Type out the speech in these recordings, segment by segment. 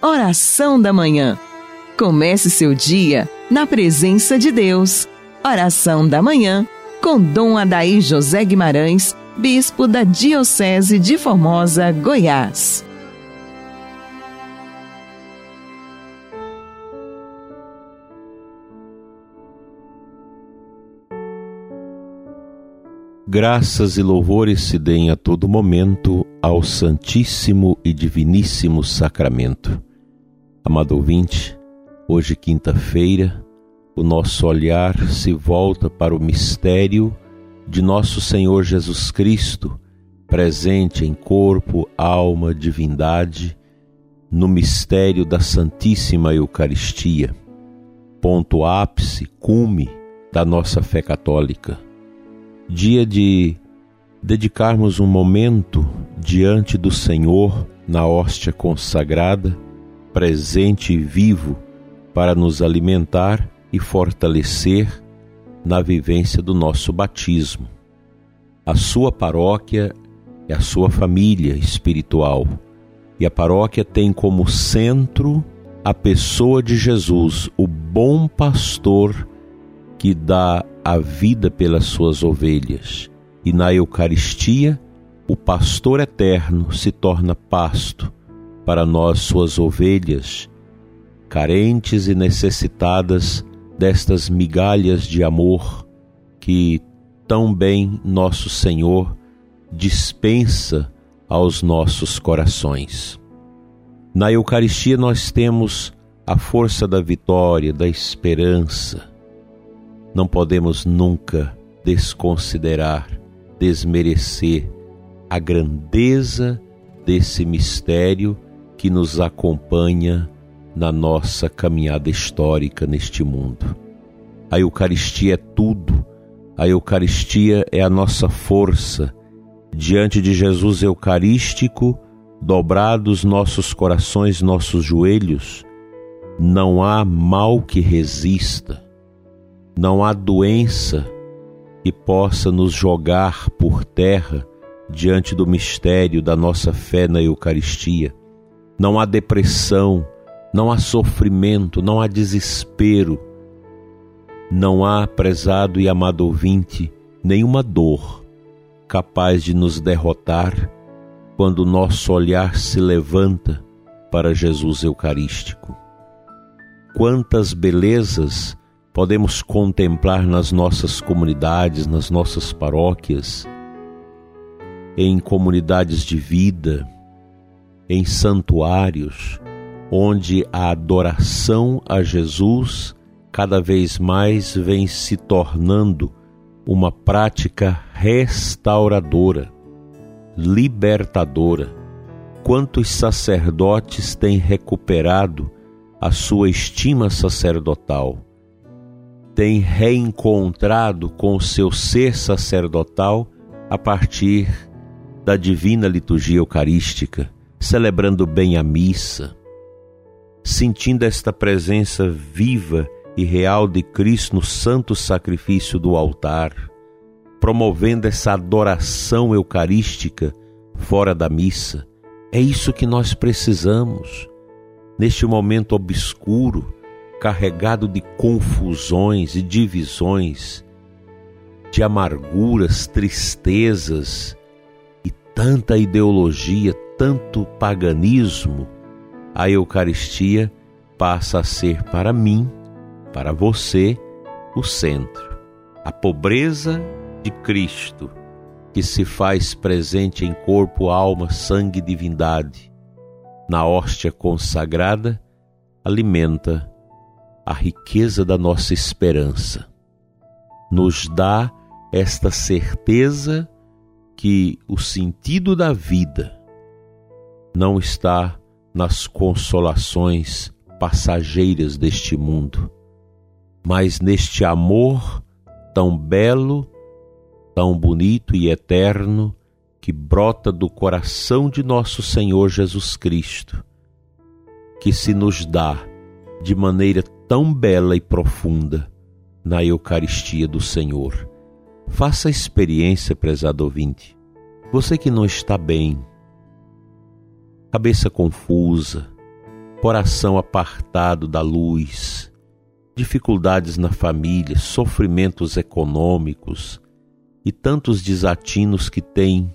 Oração da Manhã. Comece seu dia na presença de Deus. Oração da Manhã com Dom Adaí José Guimarães, Bispo da Diocese de Formosa, Goiás. Graças e louvores se deem a todo momento ao Santíssimo e Diviníssimo Sacramento. Amado ouvinte, hoje, quinta-feira, o nosso olhar se volta para o mistério de nosso Senhor Jesus Cristo, presente em corpo, alma, divindade, no mistério da Santíssima Eucaristia, ponto ápice, cume da nossa fé católica. Dia de dedicarmos um momento diante do Senhor na hóstia consagrada, presente e vivo, para nos alimentar e fortalecer na vivência do nosso batismo. A sua paróquia é a sua família espiritual e a paróquia tem como centro a pessoa de Jesus, o bom pastor que dá a vida pelas suas ovelhas, e na Eucaristia o pastor eterno se torna pasto para nós, suas ovelhas, carentes e necessitadas destas migalhas de amor que tão bem nosso Senhor dispensa aos nossos corações. Na Eucaristia nós temos a força da vitória, da esperança, não podemos nunca desconsiderar, desmerecer a grandeza desse mistério que nos acompanha na nossa caminhada histórica neste mundo. A Eucaristia é tudo, a Eucaristia é a nossa força. Diante de Jesus Eucarístico, dobrados nossos corações, nossos joelhos, não há mal que resista não há doença que possa nos jogar por terra diante do mistério da nossa fé na Eucaristia. Não há depressão, não há sofrimento, não há desespero, não há, prezado e amado ouvinte, nenhuma dor capaz de nos derrotar quando o nosso olhar se levanta para Jesus Eucarístico. Quantas belezas podemos contemplar nas nossas comunidades, nas nossas paróquias, em comunidades de vida, em santuários, onde a adoração a Jesus cada vez mais vem se tornando uma prática restauradora, libertadora. Quantos sacerdotes têm recuperado a sua estima sacerdotal? tem reencontrado com o seu ser sacerdotal a partir da divina liturgia eucarística, celebrando bem a missa, sentindo esta presença viva e real de Cristo no santo sacrifício do altar, promovendo essa adoração eucarística fora da missa. É isso que nós precisamos neste momento obscuro carregado de confusões e divisões, de amarguras, tristezas tanta ideologia, tanto paganismo, a Eucaristia passa a ser para mim, para você, o centro. A pobreza de Cristo, que se faz presente em corpo, alma, sangue e divindade, na hóstia consagrada, alimenta a riqueza da nossa esperança. Nos dá esta certeza que o sentido da vida não está nas consolações passageiras deste mundo, mas neste amor tão belo, tão bonito e eterno que brota do coração de nosso Senhor Jesus Cristo, que se nos dá de maneira tão bela e profunda na Eucaristia do Senhor. Faça a experiência, prezado ouvinte. Você que não está bem, cabeça confusa, coração apartado da luz, dificuldades na família, sofrimentos econômicos e tantos desatinos que tem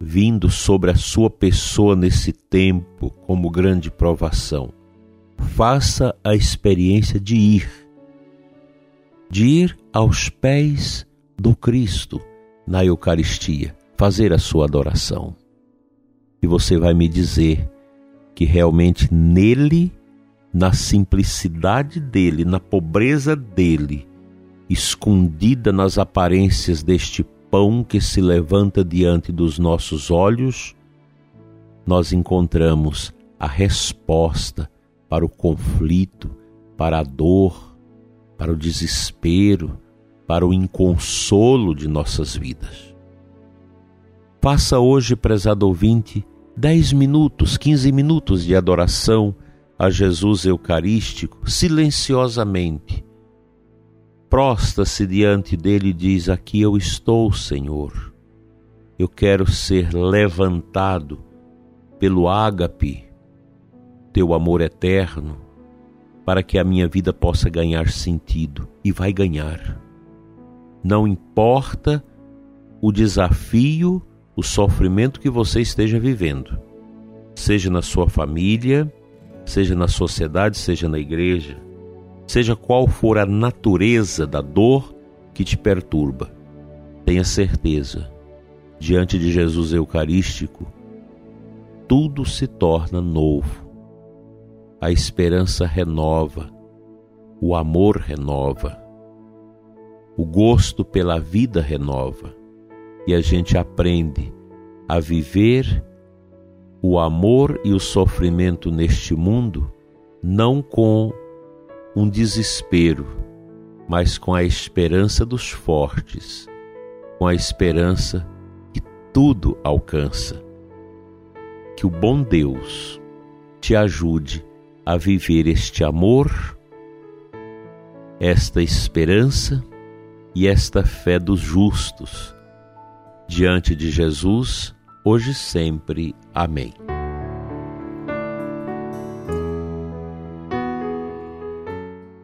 vindo sobre a sua pessoa nesse tempo como grande provação. Faça a experiência de ir, de ir aos pés do Cristo na Eucaristia, fazer a sua adoração. E você vai me dizer que realmente nele, na simplicidade dele, na pobreza dele, escondida nas aparências deste pão que se levanta diante dos nossos olhos, nós encontramos a resposta para o conflito, para a dor, para o desespero, para o inconsolo de nossas vidas. Faça hoje, prezado ouvinte, dez minutos, quinze minutos de adoração a Jesus Eucarístico, silenciosamente. Prosta-se diante dele e diz: Aqui eu estou, Senhor. Eu quero ser levantado pelo ágape, teu amor eterno, para que a minha vida possa ganhar sentido e vai ganhar. Não importa o desafio o sofrimento que você esteja vivendo, seja na sua família, seja na sociedade, seja na igreja, seja qual for a natureza da dor que te perturba, tenha certeza, diante de Jesus Eucarístico, tudo se torna novo. A esperança renova, o amor renova, o gosto pela vida renova e a gente aprende a viver o amor e o sofrimento neste mundo não com um desespero, mas com a esperança dos fortes, com a esperança que tudo alcança. Que o bom Deus te ajude a viver este amor, esta esperança e esta fé dos justos diante de Jesus, hoje e sempre. Amém.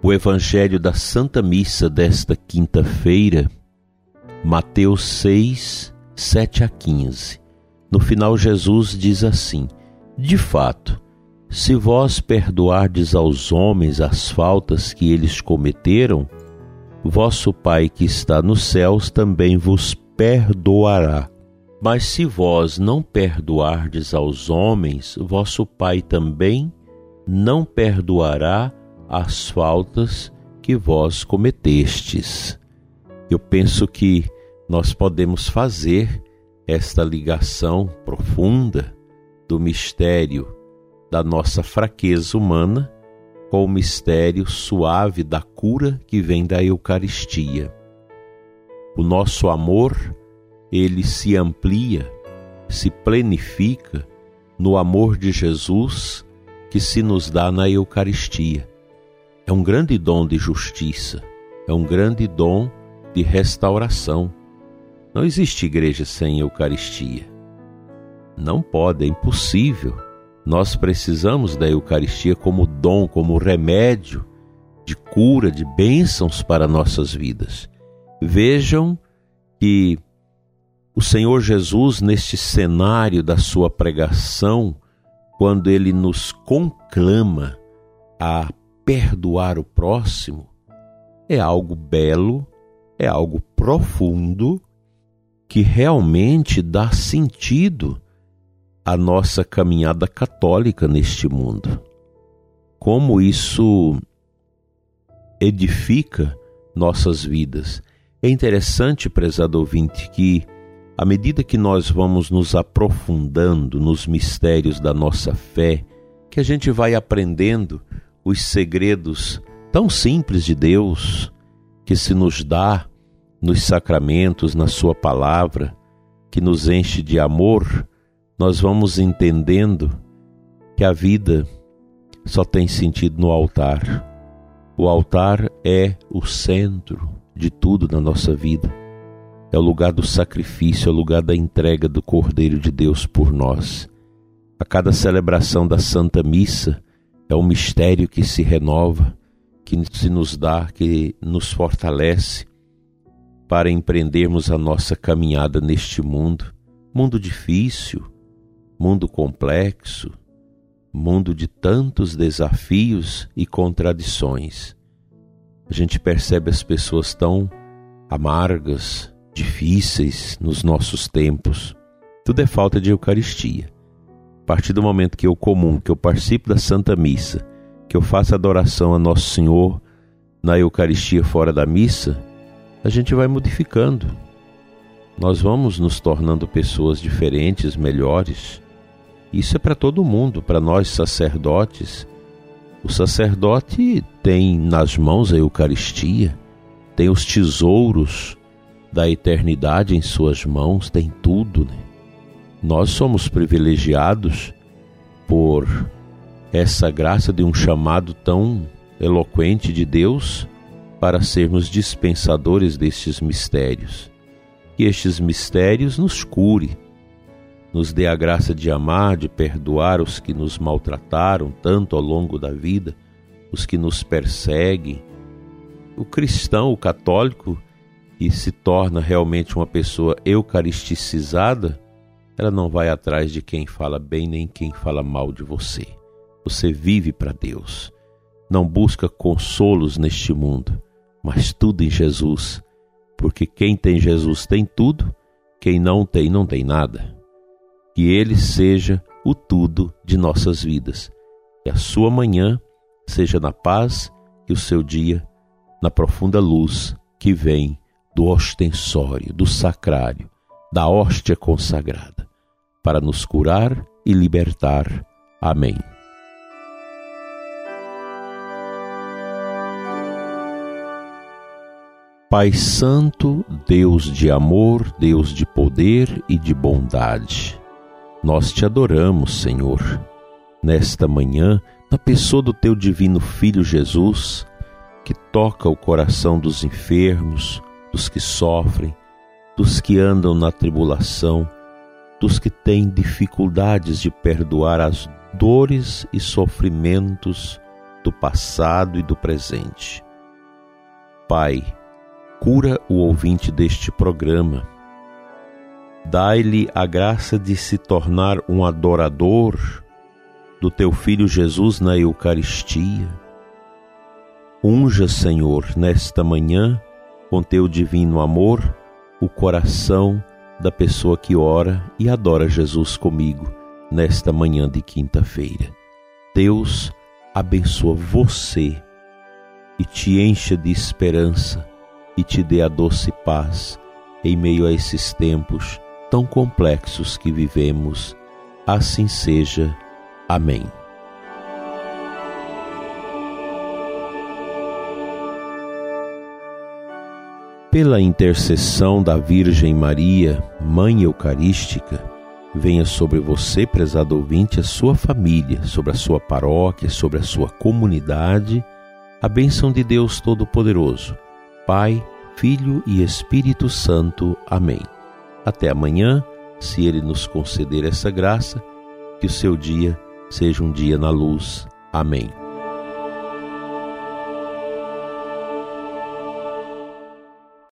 O Evangelho da Santa Missa desta quinta-feira, Mateus 6, 7 a 15. No final, Jesus diz assim: De fato, se vós perdoardes aos homens as faltas que eles cometeram, vosso Pai que está nos céus também vos perdoará. Mas se vós não perdoardes aos homens, vosso Pai também não perdoará as faltas que vós cometestes. Eu penso que nós podemos fazer esta ligação profunda do mistério da nossa fraqueza humana com o mistério suave da cura que vem da Eucaristia. O nosso amor, ele se amplia, se plenifica no amor de Jesus que se nos dá na Eucaristia. É um grande dom de justiça, é um grande dom de restauração. Não existe igreja sem Eucaristia. Não pode, é impossível. Nós precisamos da Eucaristia como dom, como remédio de cura, de bênçãos para nossas vidas. Vejam que o Senhor Jesus, neste cenário da sua pregação, quando ele nos conclama a perdoar o próximo, é algo belo, é algo profundo, que realmente dá sentido à nossa caminhada católica neste mundo. Como isso edifica nossas vidas. É interessante, prezado ouvinte, que à medida que nós vamos nos aprofundando nos mistérios da nossa fé, que a gente vai aprendendo os segredos tão simples de Deus que se nos dá nos sacramentos, na Sua palavra, que nos enche de amor, nós vamos entendendo que a vida só tem sentido no altar. O altar é o centro, de tudo na nossa vida. É o lugar do sacrifício, é o lugar da entrega do Cordeiro de Deus por nós. A cada celebração da Santa Missa é um mistério que se renova, que se nos dá, que nos fortalece para empreendermos a nossa caminhada neste mundo, mundo difícil, mundo complexo, mundo de tantos desafios e contradições. A gente percebe as pessoas tão amargas, difíceis nos nossos tempos. Tudo é falta de Eucaristia. A partir do momento que eu comum, que eu participo da Santa Missa, que eu faço adoração a Nosso Senhor na Eucaristia fora da missa, a gente vai modificando. Nós vamos nos tornando pessoas diferentes, melhores. Isso é para todo mundo, para nós sacerdotes. O sacerdote tem nas mãos a Eucaristia, tem os tesouros da eternidade em suas mãos, tem tudo. Né? Nós somos privilegiados por essa graça de um chamado tão eloquente de Deus para sermos dispensadores destes mistérios. Que estes mistérios nos cure, nos dê a graça de amar, de perdoar os que nos maltrataram tanto ao longo da vida, os que nos perseguem. O cristão, o católico, que se torna realmente uma pessoa eucaristicizada, ela não vai atrás de quem fala bem nem quem fala mal de você. Você vive para Deus. Não busca consolos neste mundo, mas tudo em Jesus. Porque quem tem Jesus tem tudo, quem não tem, não tem nada que Ele seja o tudo de nossas vidas. Que a sua manhã seja na paz e o seu dia na profunda luz que vem do ostensório, do sacrário, da hóstia consagrada, para nos curar e libertar. Amém. Pai Santo, Deus de amor, Deus de poder e de bondade nós te adoramos, Senhor, nesta manhã, na pessoa do teu divino Filho Jesus, que toca o coração dos enfermos, dos que sofrem, dos que andam na tribulação, dos que têm dificuldades de perdoar as dores e sofrimentos do passado e do presente. Pai, cura o ouvinte deste programa Dai-lhe a graça de se tornar um adorador do teu Filho Jesus na Eucaristia. Unja, Senhor, nesta manhã, com teu divino amor, o coração da pessoa que ora e adora Jesus comigo nesta manhã de quinta-feira. Deus abençoa você e te encha de esperança e te dê a doce paz em meio a esses tempos tão complexos que vivemos. Assim seja. Amém. Pela intercessão da Virgem Maria, Mãe Eucarística, venha sobre você, prezado ouvinte, a sua família, sobre a sua paróquia, sobre a sua comunidade, a bênção de Deus Todo-Poderoso, Pai, Filho e Espírito Santo. Amém. Até amanhã, se Ele nos conceder essa graça, que o seu dia seja um dia na luz. Amém.